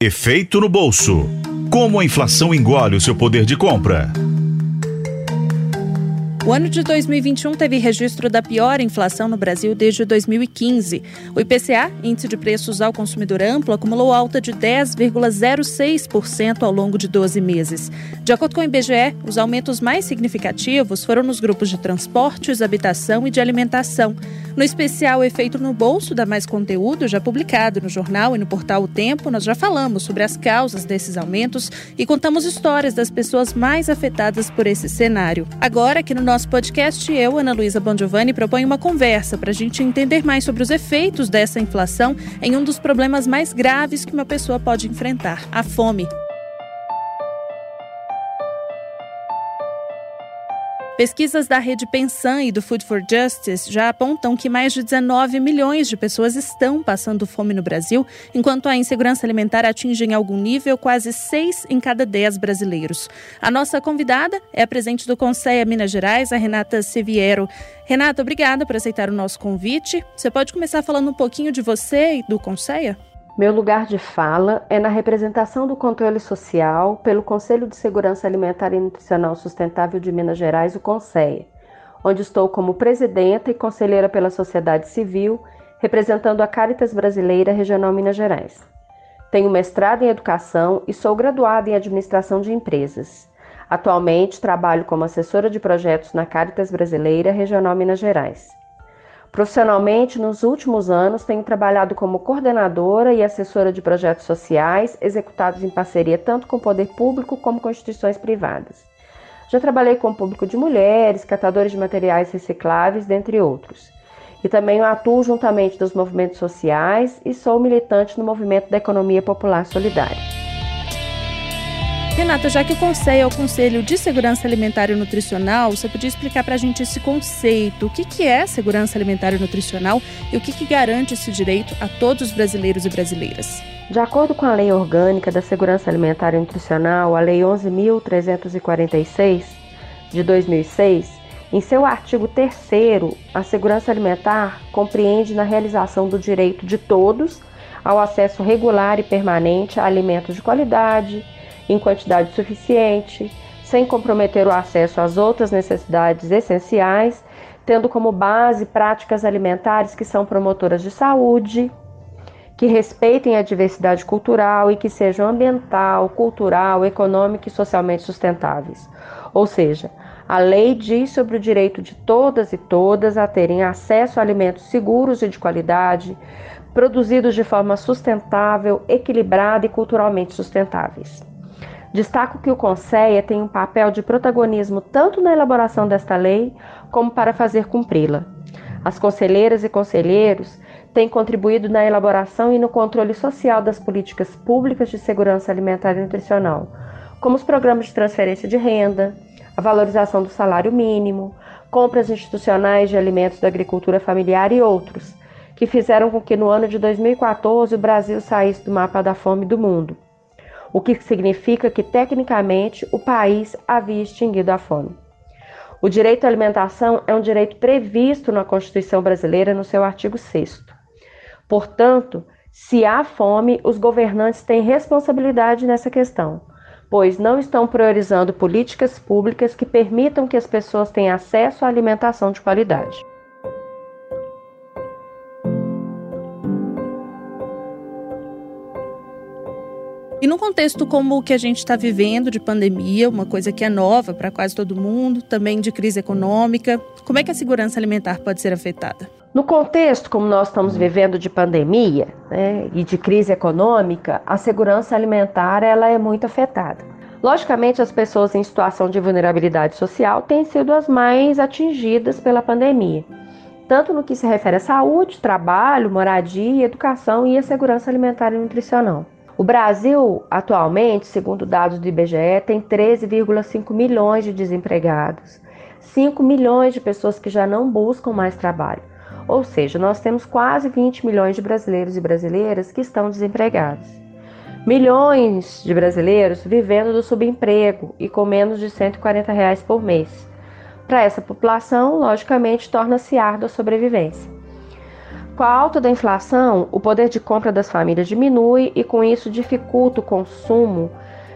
Efeito no bolso. Como a inflação engole o seu poder de compra. O ano de 2021 teve registro da pior inflação no Brasil desde 2015. O IPCA, Índice de Preços ao Consumidor Amplo, acumulou alta de 10,06% ao longo de 12 meses. De acordo com o IBGE, os aumentos mais significativos foram nos grupos de transportes, habitação e de alimentação. No especial Efeito no Bolso, dá mais conteúdo, já publicado no jornal e no portal O Tempo, nós já falamos sobre as causas desses aumentos e contamos histórias das pessoas mais afetadas por esse cenário. Agora, aqui no nosso podcast, eu, Ana Luísa Bongiovanni, proponho uma conversa para a gente entender mais sobre os efeitos dessa inflação em um dos problemas mais graves que uma pessoa pode enfrentar, a fome. Pesquisas da rede Pensan e do Food for Justice já apontam que mais de 19 milhões de pessoas estão passando fome no Brasil, enquanto a insegurança alimentar atinge em algum nível quase 6 em cada 10 brasileiros. A nossa convidada é a presidente do Conselho Minas Gerais, a Renata Seviero. Renata, obrigada por aceitar o nosso convite. Você pode começar falando um pouquinho de você e do Conselho? Meu lugar de fala é na representação do controle social pelo Conselho de Segurança Alimentar e Nutricional Sustentável de Minas Gerais, o CONSEA, onde estou como presidenta e conselheira pela sociedade civil, representando a Caritas Brasileira Regional Minas Gerais. Tenho mestrado em educação e sou graduada em administração de empresas. Atualmente trabalho como assessora de projetos na Caritas Brasileira Regional Minas Gerais. Profissionalmente, nos últimos anos, tenho trabalhado como coordenadora e assessora de projetos sociais executados em parceria tanto com o poder público como com instituições privadas. Já trabalhei com o público de mulheres, catadores de materiais recicláveis, dentre outros. E também atuo juntamente dos movimentos sociais e sou militante no movimento da economia popular solidária. Renata, já que o Conselho é o Conselho de Segurança Alimentar e Nutricional, você podia explicar para a gente esse conceito? O que, que é segurança alimentar e nutricional e o que, que garante esse direito a todos os brasileiros e brasileiras? De acordo com a Lei Orgânica da Segurança Alimentar e Nutricional, a Lei 11.346 de 2006, em seu artigo 3, a segurança alimentar compreende na realização do direito de todos ao acesso regular e permanente a alimentos de qualidade em quantidade suficiente, sem comprometer o acesso às outras necessidades essenciais, tendo como base práticas alimentares que são promotoras de saúde, que respeitem a diversidade cultural e que sejam ambiental, cultural, econômica e socialmente sustentáveis. Ou seja, a lei diz sobre o direito de todas e todas a terem acesso a alimentos seguros e de qualidade, produzidos de forma sustentável, equilibrada e culturalmente sustentáveis. Destaco que o Conselho tem um papel de protagonismo tanto na elaboração desta lei como para fazer cumpri-la. As conselheiras e conselheiros têm contribuído na elaboração e no controle social das políticas públicas de segurança alimentar e nutricional, como os programas de transferência de renda, a valorização do salário mínimo, compras institucionais de alimentos da agricultura familiar e outros, que fizeram com que no ano de 2014 o Brasil saísse do mapa da fome do mundo o que significa que, tecnicamente, o país havia extinguido a fome. O direito à alimentação é um direito previsto na Constituição brasileira no seu artigo 6. Portanto, se há fome, os governantes têm responsabilidade nessa questão, pois não estão priorizando políticas públicas que permitam que as pessoas tenham acesso à alimentação de qualidade. E num contexto como o que a gente está vivendo de pandemia, uma coisa que é nova para quase todo mundo, também de crise econômica, como é que a segurança alimentar pode ser afetada? No contexto como nós estamos vivendo de pandemia né, e de crise econômica, a segurança alimentar ela é muito afetada. Logicamente, as pessoas em situação de vulnerabilidade social têm sido as mais atingidas pela pandemia, tanto no que se refere à saúde, trabalho, moradia, educação e a segurança alimentar e nutricional. O Brasil, atualmente, segundo dados do IBGE, tem 13,5 milhões de desempregados, 5 milhões de pessoas que já não buscam mais trabalho. Ou seja, nós temos quase 20 milhões de brasileiros e brasileiras que estão desempregados. Milhões de brasileiros vivendo do subemprego e com menos de 140 reais por mês. Para essa população, logicamente, torna-se árdua a sobrevivência. Com a alta da inflação, o poder de compra das famílias diminui e, com isso, dificulta o consumo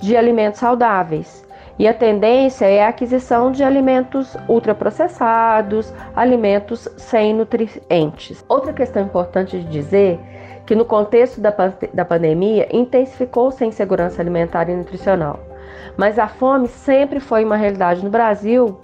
de alimentos saudáveis. E a tendência é a aquisição de alimentos ultraprocessados, alimentos sem nutrientes. Outra questão importante de dizer que no contexto da, da pandemia intensificou-se a insegurança alimentar e nutricional. Mas a fome sempre foi uma realidade no Brasil,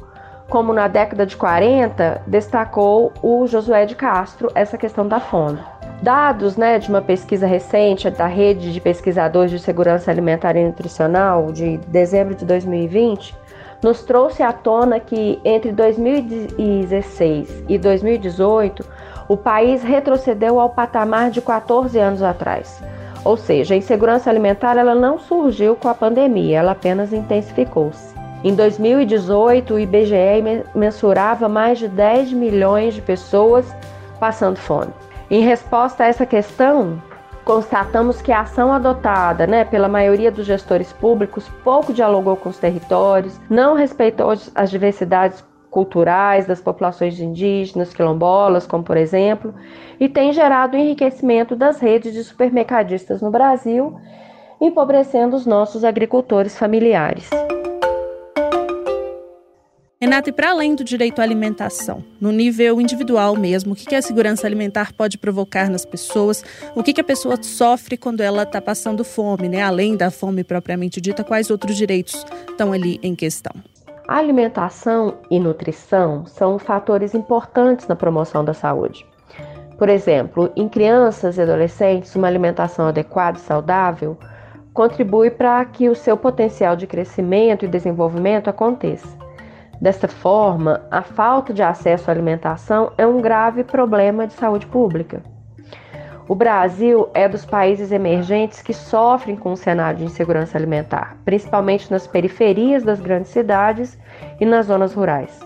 como na década de 40 destacou o Josué de Castro essa questão da fome. Dados né, de uma pesquisa recente da Rede de Pesquisadores de Segurança Alimentar e Nutricional de dezembro de 2020 nos trouxe à tona que entre 2016 e 2018 o país retrocedeu ao patamar de 14 anos atrás. Ou seja, a insegurança alimentar ela não surgiu com a pandemia, ela apenas intensificou-se. Em 2018, o IBGE mensurava mais de 10 milhões de pessoas passando fome. Em resposta a essa questão, constatamos que a ação adotada né, pela maioria dos gestores públicos pouco dialogou com os territórios, não respeitou as diversidades culturais das populações indígenas, quilombolas, como por exemplo, e tem gerado o enriquecimento das redes de supermercadistas no Brasil, empobrecendo os nossos agricultores familiares. Renata, e para além do direito à alimentação, no nível individual mesmo, o que a segurança alimentar pode provocar nas pessoas? O que a pessoa sofre quando ela está passando fome, né? Além da fome propriamente dita, quais outros direitos estão ali em questão? A alimentação e nutrição são fatores importantes na promoção da saúde. Por exemplo, em crianças e adolescentes, uma alimentação adequada e saudável contribui para que o seu potencial de crescimento e desenvolvimento aconteça. Desta forma, a falta de acesso à alimentação é um grave problema de saúde pública. O Brasil é dos países emergentes que sofrem com o cenário de insegurança alimentar, principalmente nas periferias das grandes cidades e nas zonas rurais.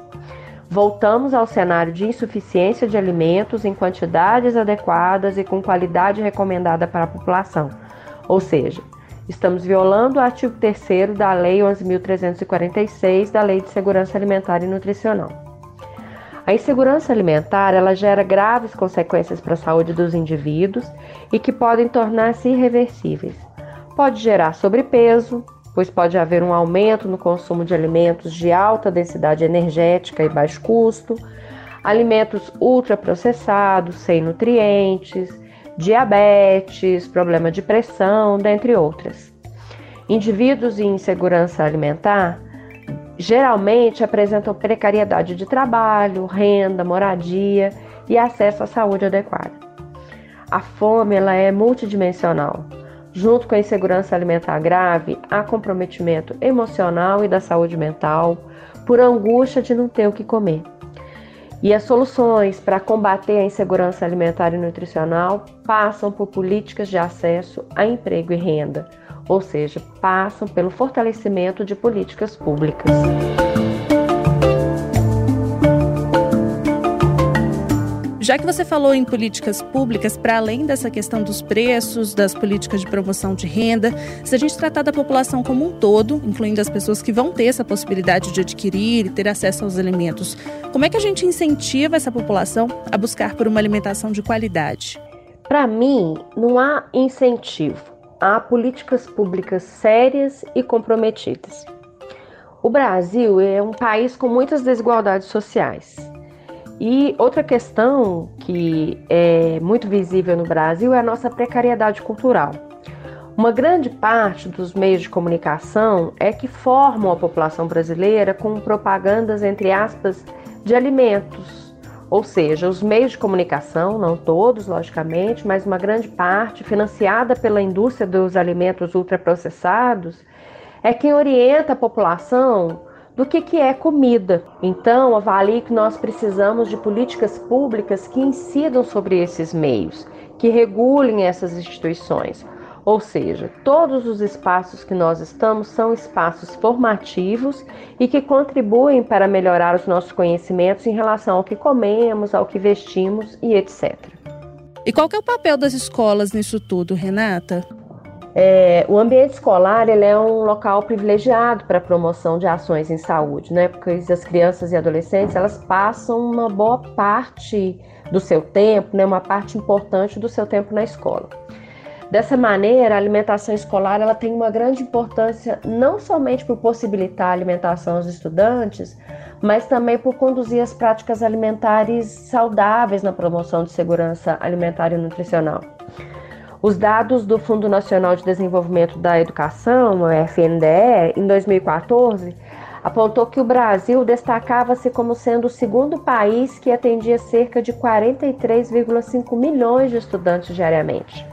Voltamos ao cenário de insuficiência de alimentos em quantidades adequadas e com qualidade recomendada para a população, ou seja, estamos violando o artigo 3 da Lei 11.346 da Lei de Segurança Alimentar e Nutricional. A insegurança alimentar ela gera graves consequências para a saúde dos indivíduos e que podem tornar-se irreversíveis. Pode gerar sobrepeso, pois pode haver um aumento no consumo de alimentos de alta densidade energética e baixo custo, alimentos ultraprocessados, sem nutrientes, diabetes, problema de pressão, dentre outras. Indivíduos em insegurança alimentar geralmente apresentam precariedade de trabalho, renda, moradia e acesso à saúde adequada. A fome ela é multidimensional. Junto com a insegurança alimentar grave, há comprometimento emocional e da saúde mental por angústia de não ter o que comer. E as soluções para combater a insegurança alimentar e nutricional passam por políticas de acesso a emprego e renda, ou seja, passam pelo fortalecimento de políticas públicas. Já que você falou em políticas públicas, para além dessa questão dos preços, das políticas de promoção de renda, se a gente tratar da população como um todo, incluindo as pessoas que vão ter essa possibilidade de adquirir e ter acesso aos alimentos, como é que a gente incentiva essa população a buscar por uma alimentação de qualidade? Para mim, não há incentivo há políticas públicas sérias e comprometidas. O Brasil é um país com muitas desigualdades sociais. E outra questão que é muito visível no Brasil é a nossa precariedade cultural. Uma grande parte dos meios de comunicação é que formam a população brasileira com propagandas, entre aspas, de alimentos, ou seja, os meios de comunicação, não todos, logicamente, mas uma grande parte, financiada pela indústria dos alimentos ultraprocessados, é quem orienta a população do que, que é comida. Então, avalie que nós precisamos de políticas públicas que incidam sobre esses meios, que regulem essas instituições, ou seja, todos os espaços que nós estamos são espaços formativos e que contribuem para melhorar os nossos conhecimentos em relação ao que comemos, ao que vestimos e etc. E qual que é o papel das escolas nisso tudo, Renata? É, o ambiente escolar ele é um local privilegiado para a promoção de ações em saúde, né? Porque as crianças e adolescentes elas passam uma boa parte do seu tempo, né, uma parte importante do seu tempo na escola. Dessa maneira, a alimentação escolar ela tem uma grande importância não somente por possibilitar a alimentação aos estudantes, mas também por conduzir as práticas alimentares saudáveis na promoção de segurança alimentar e nutricional. Os dados do Fundo Nacional de Desenvolvimento da Educação, o FNDE, em 2014, apontou que o Brasil destacava-se como sendo o segundo país que atendia cerca de 43,5 milhões de estudantes diariamente.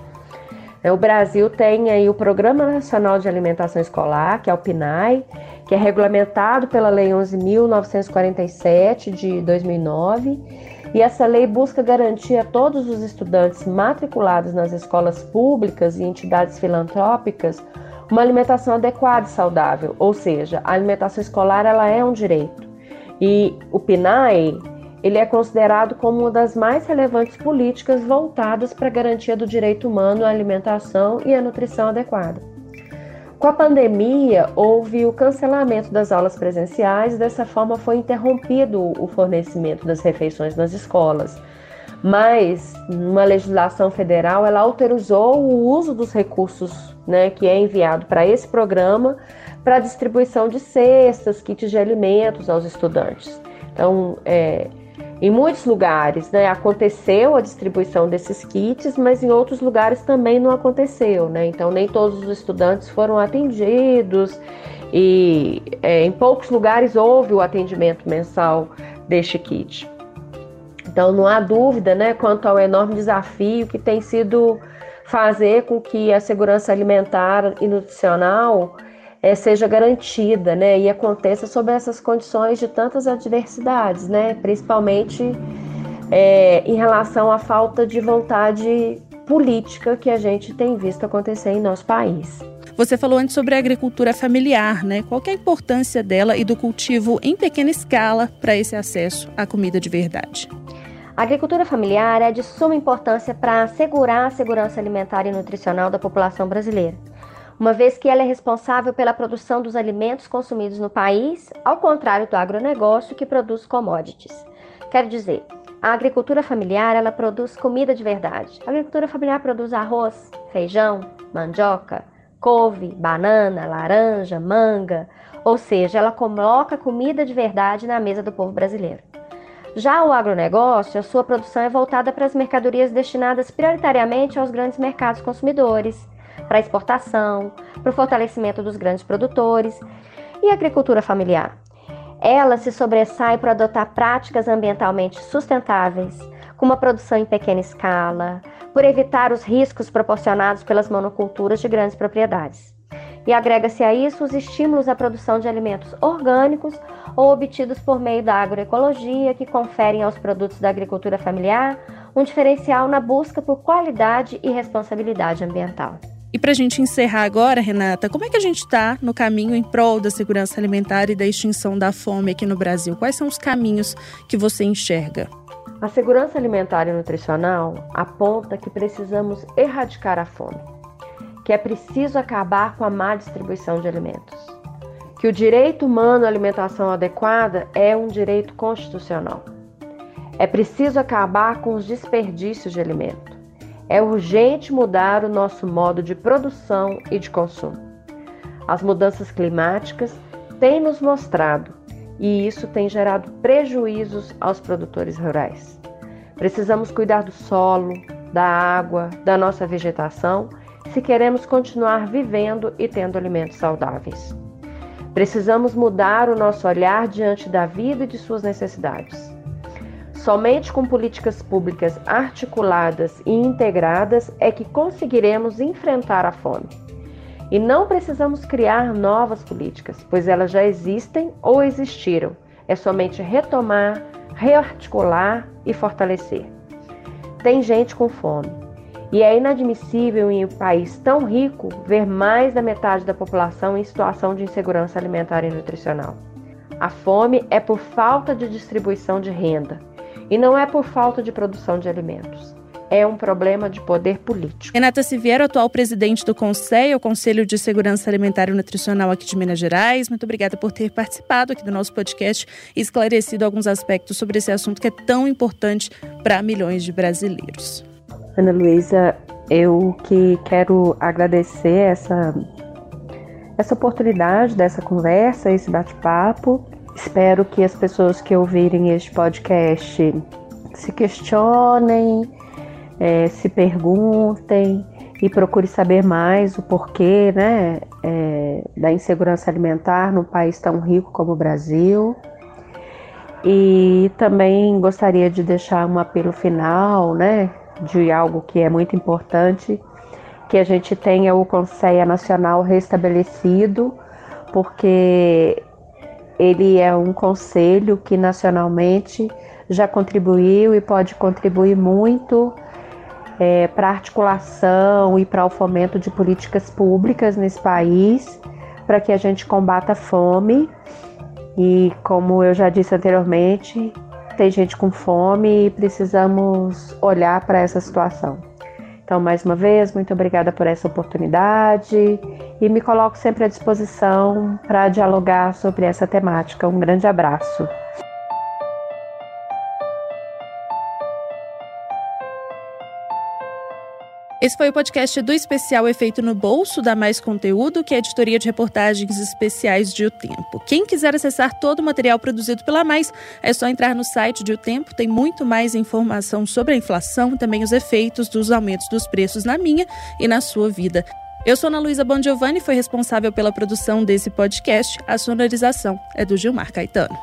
O Brasil tem aí o Programa Nacional de Alimentação Escolar, que é o PNAE, que é regulamentado pela Lei 11.947 de 2009 e essa lei busca garantir a todos os estudantes matriculados nas escolas públicas e entidades filantrópicas uma alimentação adequada e saudável, ou seja, a alimentação escolar ela é um direito. E o PNAE, ele é considerado como uma das mais relevantes políticas voltadas para a garantia do direito humano à alimentação e à nutrição adequada. Com a pandemia, houve o cancelamento das aulas presenciais dessa forma foi interrompido o fornecimento das refeições nas escolas. Mas uma legislação federal ela autorizou o uso dos recursos né, que é enviado para esse programa para distribuição de cestas, kits de alimentos aos estudantes. Então, é, em muitos lugares né, aconteceu a distribuição desses kits, mas em outros lugares também não aconteceu. Né? Então, nem todos os estudantes foram atendidos e é, em poucos lugares houve o atendimento mensal deste kit. Então, não há dúvida né, quanto ao enorme desafio que tem sido fazer com que a segurança alimentar e nutricional é, seja garantida, né, e aconteça sob essas condições de tantas adversidades, né, principalmente é, em relação à falta de vontade política que a gente tem visto acontecer em nosso país. Você falou antes sobre a agricultura familiar, né? Qual é a importância dela e do cultivo em pequena escala para esse acesso à comida de verdade? A agricultura familiar é de suma importância para assegurar a segurança alimentar e nutricional da população brasileira uma vez que ela é responsável pela produção dos alimentos consumidos no país, ao contrário do agronegócio que produz commodities. Quero dizer, a agricultura familiar ela produz comida de verdade. A agricultura familiar produz arroz, feijão, mandioca, couve, banana, laranja, manga, ou seja, ela coloca comida de verdade na mesa do povo brasileiro. Já o agronegócio, a sua produção é voltada para as mercadorias destinadas prioritariamente aos grandes mercados consumidores, para exportação, para o fortalecimento dos grandes produtores e a agricultura familiar. Ela se sobressai por adotar práticas ambientalmente sustentáveis, com uma produção em pequena escala, por evitar os riscos proporcionados pelas monoculturas de grandes propriedades. E agrega-se a isso os estímulos à produção de alimentos orgânicos ou obtidos por meio da agroecologia, que conferem aos produtos da agricultura familiar um diferencial na busca por qualidade e responsabilidade ambiental. E para a gente encerrar agora, Renata, como é que a gente está no caminho em prol da segurança alimentar e da extinção da fome aqui no Brasil? Quais são os caminhos que você enxerga? A segurança alimentar e nutricional aponta que precisamos erradicar a fome, que é preciso acabar com a má distribuição de alimentos, que o direito humano à alimentação adequada é um direito constitucional. É preciso acabar com os desperdícios de alimento é urgente mudar o nosso modo de produção e de consumo. As mudanças climáticas têm nos mostrado e isso tem gerado prejuízos aos produtores rurais. Precisamos cuidar do solo, da água, da nossa vegetação se queremos continuar vivendo e tendo alimentos saudáveis. Precisamos mudar o nosso olhar diante da vida e de suas necessidades. Somente com políticas públicas articuladas e integradas é que conseguiremos enfrentar a fome. E não precisamos criar novas políticas, pois elas já existem ou existiram. É somente retomar, rearticular e fortalecer. Tem gente com fome. E é inadmissível em um país tão rico ver mais da metade da população em situação de insegurança alimentar e nutricional. A fome é por falta de distribuição de renda, e não é por falta de produção de alimentos. é um problema de poder político. Renata Siviero, atual presidente do Conselho, o Conselho de Segurança Alimentar e Nutricional aqui de Minas Gerais, muito obrigada por ter participado aqui do nosso podcast e esclarecido alguns aspectos sobre esse assunto que é tão importante para milhões de brasileiros. Ana Luísa, eu que quero agradecer essa, essa oportunidade dessa conversa, esse bate-papo. Espero que as pessoas que ouvirem este podcast se questionem, é, se perguntem e procure saber mais o porquê né, é, da insegurança alimentar num país tão rico como o Brasil. E também gostaria de deixar um apelo final, né, de algo que é muito importante, que a gente tenha o Conselho Nacional restabelecido, porque ele é um conselho que nacionalmente já contribuiu e pode contribuir muito é, para articulação e para o fomento de políticas públicas nesse país, para que a gente combata a fome. E como eu já disse anteriormente, tem gente com fome e precisamos olhar para essa situação. Então, mais uma vez, muito obrigada por essa oportunidade e me coloco sempre à disposição para dialogar sobre essa temática. Um grande abraço. Esse foi o podcast do especial Efeito no Bolso, da Mais Conteúdo, que é a editoria de reportagens especiais de O Tempo. Quem quiser acessar todo o material produzido pela Mais, é só entrar no site de O Tempo, tem muito mais informação sobre a inflação também os efeitos dos aumentos dos preços na minha e na sua vida. Eu sou Ana Luísa Bongiovanni, foi responsável pela produção desse podcast. A sonorização é do Gilmar Caetano.